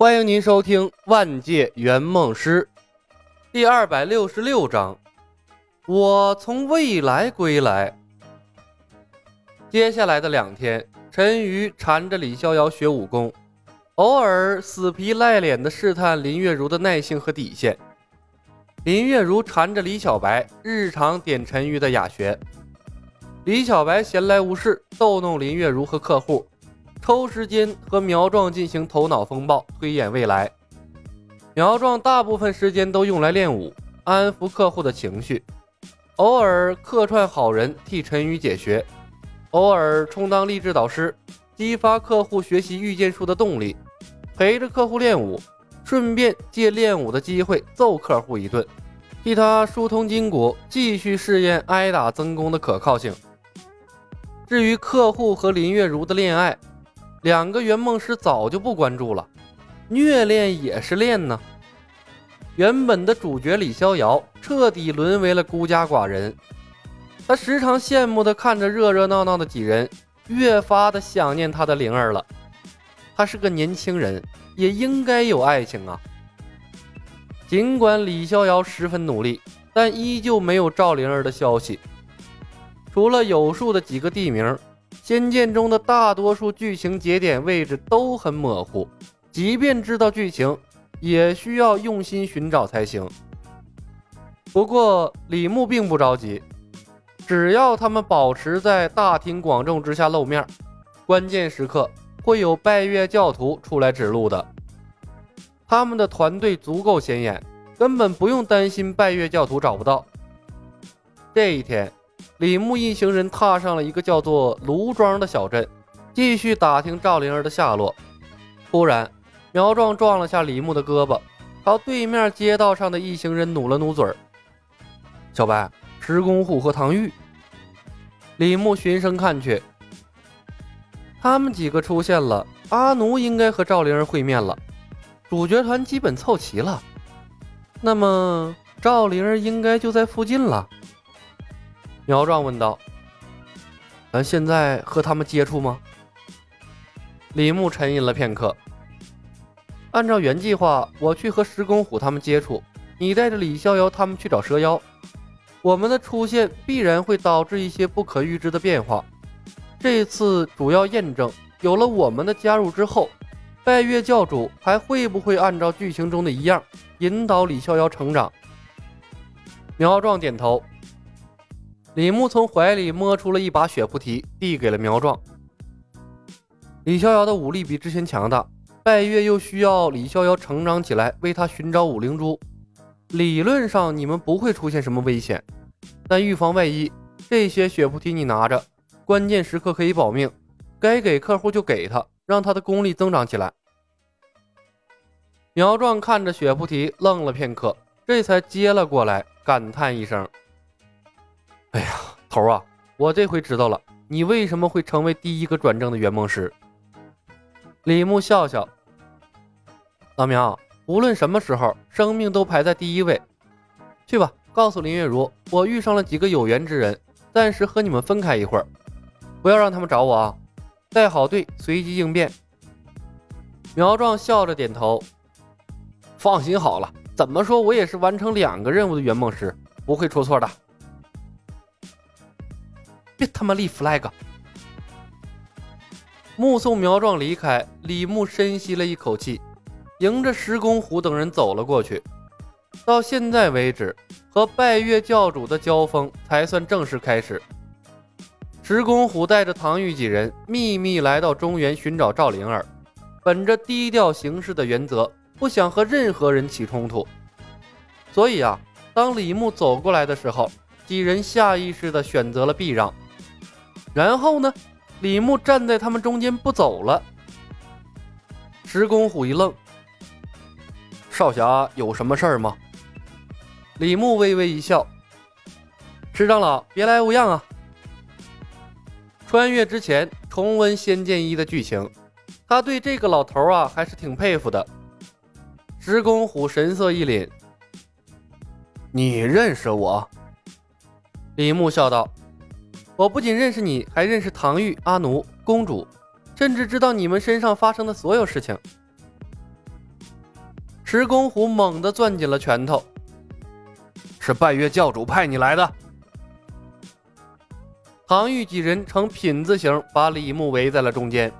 欢迎您收听《万界圆梦师》第二百六十六章。我从未来归来。接下来的两天，陈瑜缠着李逍遥学武功，偶尔死皮赖脸的试探林月如的耐性和底线。林月如缠着李小白，日常点陈瑜的雅学。李小白闲来无事，逗弄林月如和客户。抽时间和苗壮进行头脑风暴，推演未来。苗壮大部分时间都用来练武，安抚客户的情绪，偶尔客串好人替陈宇解学，偶尔充当励志导师，激发客户学习御剑术的动力，陪着客户练武，顺便借练武的机会揍客户一顿，替他疏通筋骨，继续试验挨打增功的可靠性。至于客户和林月如的恋爱，两个圆梦师早就不关注了，虐恋也是恋呢。原本的主角李逍遥彻底沦为了孤家寡人，他时常羡慕的看着热热闹闹的几人，越发的想念他的灵儿了。他是个年轻人，也应该有爱情啊。尽管李逍遥十分努力，但依旧没有赵灵儿的消息，除了有数的几个地名。仙剑中的大多数剧情节点位置都很模糊，即便知道剧情，也需要用心寻找才行。不过李牧并不着急，只要他们保持在大庭广众之下露面，关键时刻会有拜月教徒出来指路的。他们的团队足够显眼，根本不用担心拜月教徒找不到。这一天。李牧一行人踏上了一个叫做卢庄的小镇，继续打听赵灵儿的下落。突然，苗壮撞了下李牧的胳膊，朝对面街道上的一行人努了努嘴儿：“小白，石公虎和唐玉。”李牧循声看去，他们几个出现了。阿奴应该和赵灵儿会面了，主角团基本凑齐了。那么，赵灵儿应该就在附近了。苗壮问道：“咱现在和他们接触吗？”李牧沉吟了片刻。按照原计划，我去和石公虎他们接触，你带着李逍遥他们去找蛇妖。我们的出现必然会导致一些不可预知的变化。这次主要验证，有了我们的加入之后，拜月教主还会不会按照剧情中的一样引导李逍遥成长？苗壮点头。李牧从怀里摸出了一把血菩提，递给了苗壮。李逍遥的武力比之前强大，拜月又需要李逍遥成长起来，为他寻找五灵珠。理论上你们不会出现什么危险，但预防万一，这些血菩提你拿着，关键时刻可以保命。该给客户就给他，让他的功力增长起来。苗壮看着血菩提，愣了片刻，这才接了过来，感叹一声。哎呀，头儿啊！我这回知道了，你为什么会成为第一个转正的圆梦师。李牧笑笑，老苗，无论什么时候，生命都排在第一位。去吧，告诉林月如，我遇上了几个有缘之人，暂时和你们分开一会儿，不要让他们找我啊！带好队，随机应变。苗壮笑着点头，放心好了，怎么说我也是完成两个任务的圆梦师，不会出错的。别他妈立 flag！目送苗壮离开，李牧深吸了一口气，迎着石公虎等人走了过去。到现在为止，和拜月教主的交锋才算正式开始。石公虎带着唐玉几人秘密来到中原寻找赵灵儿，本着低调行事的原则，不想和任何人起冲突。所以啊，当李牧走过来的时候，几人下意识地选择了避让。然后呢？李牧站在他们中间不走了。石公虎一愣：“少侠有什么事儿吗？”李牧微微一笑：“石长老别来无恙啊！”穿越之前重温《仙剑一》的剧情，他对这个老头啊还是挺佩服的。石公虎神色一凛：“你认识我？”李牧笑道。我不仅认识你，还认识唐玉、阿奴、公主，甚至知道你们身上发生的所有事情。石公虎猛地攥紧了拳头。是拜月教主派你来的。唐玉几人呈品字形把李牧围在了中间。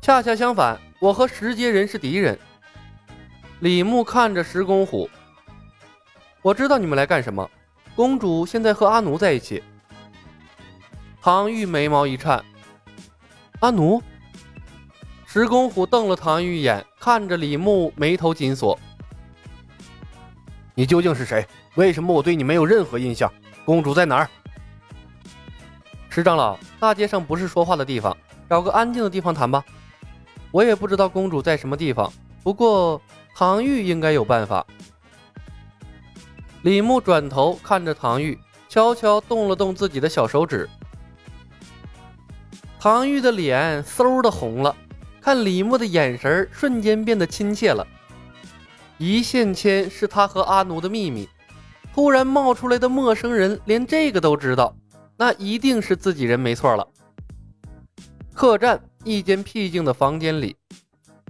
恰恰相反，我和石阶人是敌人。李牧看着石公虎，我知道你们来干什么。公主现在和阿奴在一起。唐玉眉毛一颤，阿奴。石公虎瞪了唐玉一眼，看着李牧，眉头紧锁。你究竟是谁？为什么我对你没有任何印象？公主在哪儿？石长老，大街上不是说话的地方，找个安静的地方谈吧。我也不知道公主在什么地方，不过唐玉应该有办法。李牧转头看着唐玉，悄悄动了动自己的小手指。唐玉的脸嗖的红了，看李牧的眼神瞬间变得亲切了。一线牵是他和阿奴的秘密，突然冒出来的陌生人连这个都知道，那一定是自己人没错了。客栈一间僻静的房间里，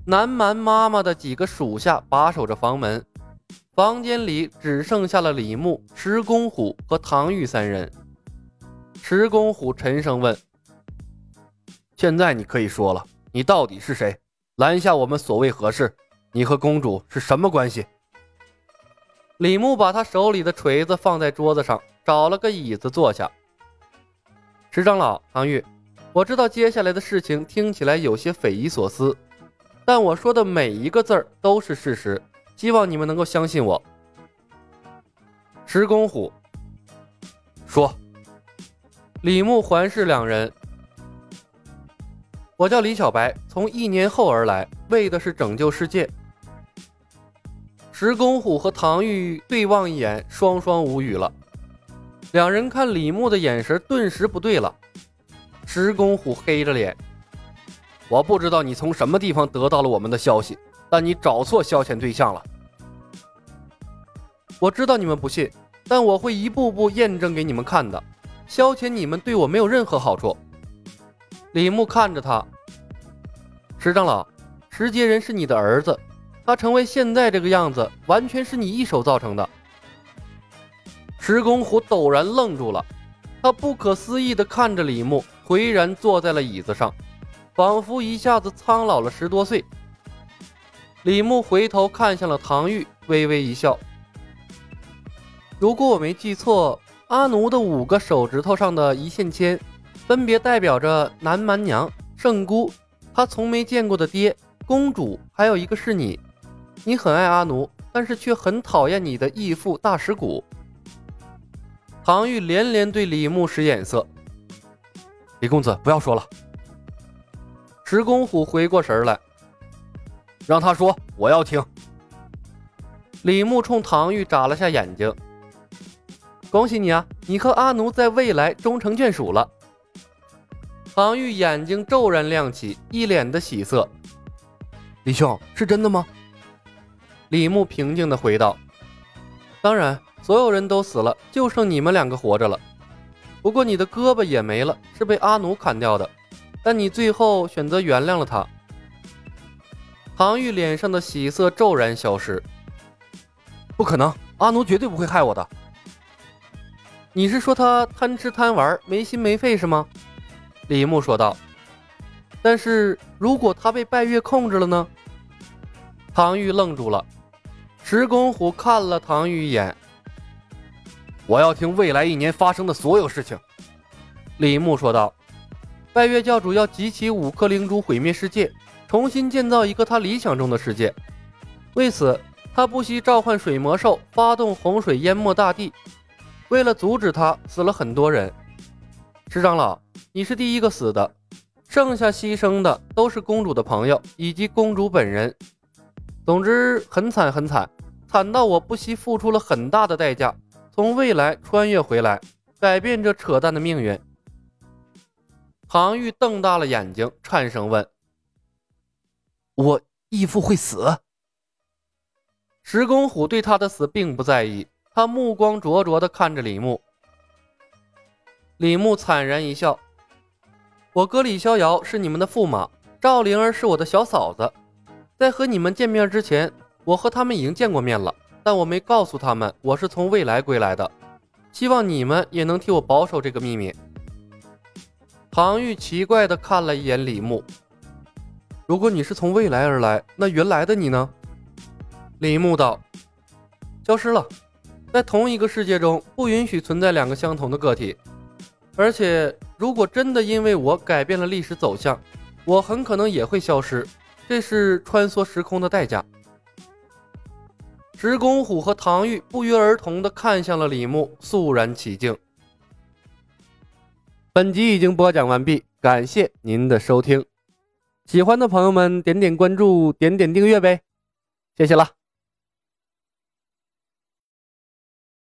南蛮妈妈的几个属下把守着房门，房间里只剩下了李牧、石公虎和唐玉三人。石公虎沉声问：“现在你可以说了，你到底是谁？拦下我们所谓何事？”你和公主是什么关系？李牧把他手里的锤子放在桌子上，找了个椅子坐下。石长老，唐玉，我知道接下来的事情听起来有些匪夷所思，但我说的每一个字儿都是事实，希望你们能够相信我。石公虎说：“李牧环视两人，我叫李小白，从一年后而来，为的是拯救世界。”石公虎和唐玉对望一眼，双双无语了。两人看李牧的眼神顿时不对了。石公虎黑着脸：“我不知道你从什么地方得到了我们的消息，但你找错消遣对象了。我知道你们不信，但我会一步步验证给你们看的。消遣你们对我没有任何好处。”李牧看着他：“石长老，石阶人是你的儿子。”他成为现在这个样子，完全是你一手造成的。石公虎陡然愣住了，他不可思议地看着李牧，颓然坐在了椅子上，仿佛一下子苍老了十多岁。李牧回头看向了唐玉，微微一笑：“如果我没记错，阿奴的五个手指头上的一线牵，分别代表着南蛮娘、圣姑、他从没见过的爹、公主，还有一个是你。”你很爱阿奴，但是却很讨厌你的义父大石鼓。唐玉连连对李牧使眼色。李公子，不要说了。石公虎回过神来，让他说，我要听。李牧冲唐玉眨了下眼睛。恭喜你啊，你和阿奴在未来终成眷属了。唐玉眼睛骤然亮起，一脸的喜色。李兄，是真的吗？李牧平静的回道：“当然，所有人都死了，就剩你们两个活着了。不过你的胳膊也没了，是被阿奴砍掉的。但你最后选择原谅了他。”唐玉脸上的喜色骤然消失。“不可能，阿奴绝对不会害我的。”“你是说他贪吃贪玩，没心没肺是吗？”李牧说道。“但是如果他被拜月控制了呢？”唐玉愣住了。石公虎看了唐玉一眼，我要听未来一年发生的所有事情。李牧说道：“拜月教主要集齐五颗灵珠，毁灭世界，重新建造一个他理想中的世界。为此，他不惜召唤水魔兽，发动洪水淹没大地。为了阻止他，死了很多人。石长老，你是第一个死的，剩下牺牲的都是公主的朋友以及公主本人。总之，很惨很惨。”惨到我不惜付出了很大的代价，从未来穿越回来，改变这扯淡的命运。唐玉瞪大了眼睛，颤声问：“我义父会死？”石公虎对他的死并不在意，他目光灼灼地看着李牧。李牧惨然一笑：“我哥李逍遥是你们的驸马，赵灵儿是我的小嫂子。在和你们见面之前，我和他们已经见过面了，但我没告诉他们我是从未来归来的。希望你们也能替我保守这个秘密。唐玉奇怪地看了一眼李牧。如果你是从未来而来，那原来的你呢？李牧道：“消失了，在同一个世界中不允许存在两个相同的个体。而且，如果真的因为我改变了历史走向，我很可能也会消失。这是穿梭时空的代价。”石公虎和唐玉不约而同地看向了李牧，肃然起敬。本集已经播讲完毕，感谢您的收听。喜欢的朋友们，点点关注，点点订阅呗，谢谢了。